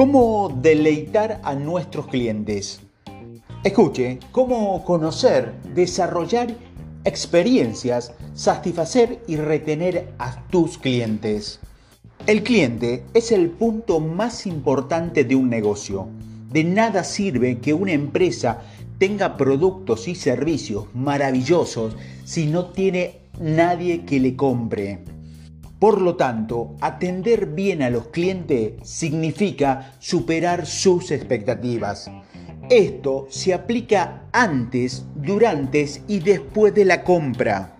¿Cómo deleitar a nuestros clientes? Escuche, cómo conocer, desarrollar experiencias, satisfacer y retener a tus clientes. El cliente es el punto más importante de un negocio. De nada sirve que una empresa tenga productos y servicios maravillosos si no tiene nadie que le compre. Por lo tanto, atender bien a los clientes significa superar sus expectativas. Esto se aplica antes, durante y después de la compra.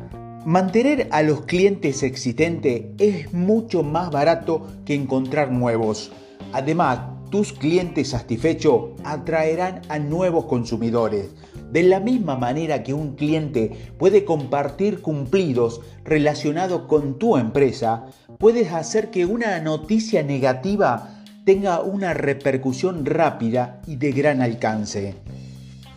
Mantener a los clientes existentes es mucho más barato que encontrar nuevos. Además, tus clientes satisfechos atraerán a nuevos consumidores. De la misma manera que un cliente puede compartir cumplidos relacionados con tu empresa, puedes hacer que una noticia negativa tenga una repercusión rápida y de gran alcance.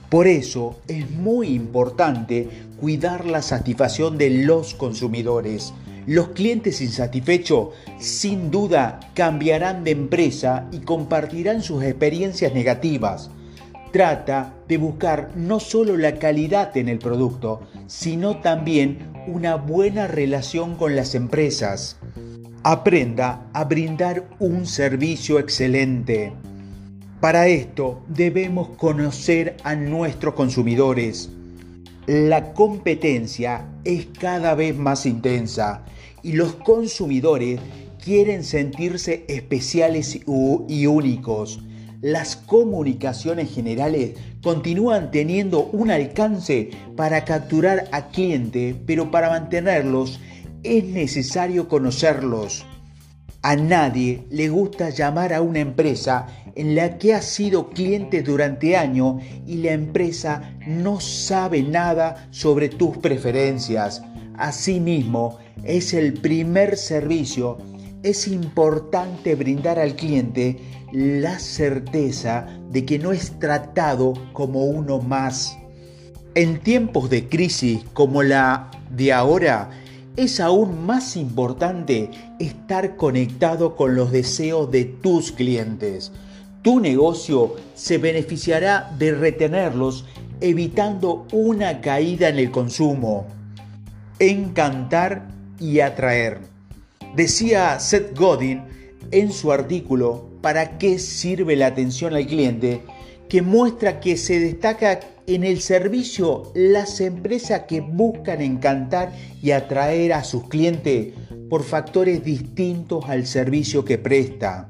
Por eso es muy importante cuidar la satisfacción de los consumidores. Los clientes insatisfechos sin duda cambiarán de empresa y compartirán sus experiencias negativas. Trata de buscar no solo la calidad en el producto, sino también una buena relación con las empresas. Aprenda a brindar un servicio excelente. Para esto debemos conocer a nuestros consumidores. La competencia es cada vez más intensa y los consumidores quieren sentirse especiales y únicos. Las comunicaciones generales continúan teniendo un alcance para capturar a clientes, pero para mantenerlos es necesario conocerlos. A nadie le gusta llamar a una empresa en la que ha sido cliente durante años y la empresa no sabe nada sobre tus preferencias. Asimismo, es el primer servicio. Es importante brindar al cliente la certeza de que no es tratado como uno más. En tiempos de crisis como la de ahora, es aún más importante estar conectado con los deseos de tus clientes. Tu negocio se beneficiará de retenerlos evitando una caída en el consumo. Encantar y atraer. Decía Seth Godin en su artículo ¿Para qué sirve la atención al cliente? que muestra que se destaca en el servicio las empresas que buscan encantar y atraer a sus clientes por factores distintos al servicio que presta.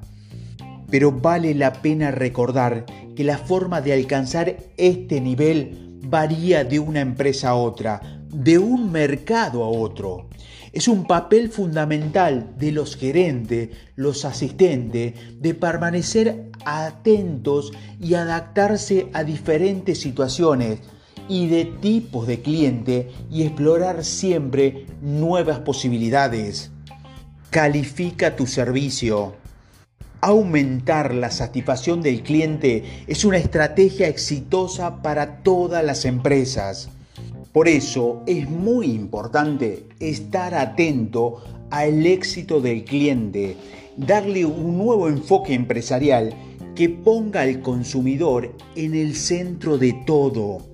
Pero vale la pena recordar que la forma de alcanzar este nivel varía de una empresa a otra, de un mercado a otro. Es un papel fundamental de los gerentes, los asistentes, de permanecer atentos y adaptarse a diferentes situaciones y de tipos de cliente y explorar siempre nuevas posibilidades. Califica tu servicio. Aumentar la satisfacción del cliente es una estrategia exitosa para todas las empresas. Por eso es muy importante estar atento al éxito del cliente, darle un nuevo enfoque empresarial que ponga al consumidor en el centro de todo.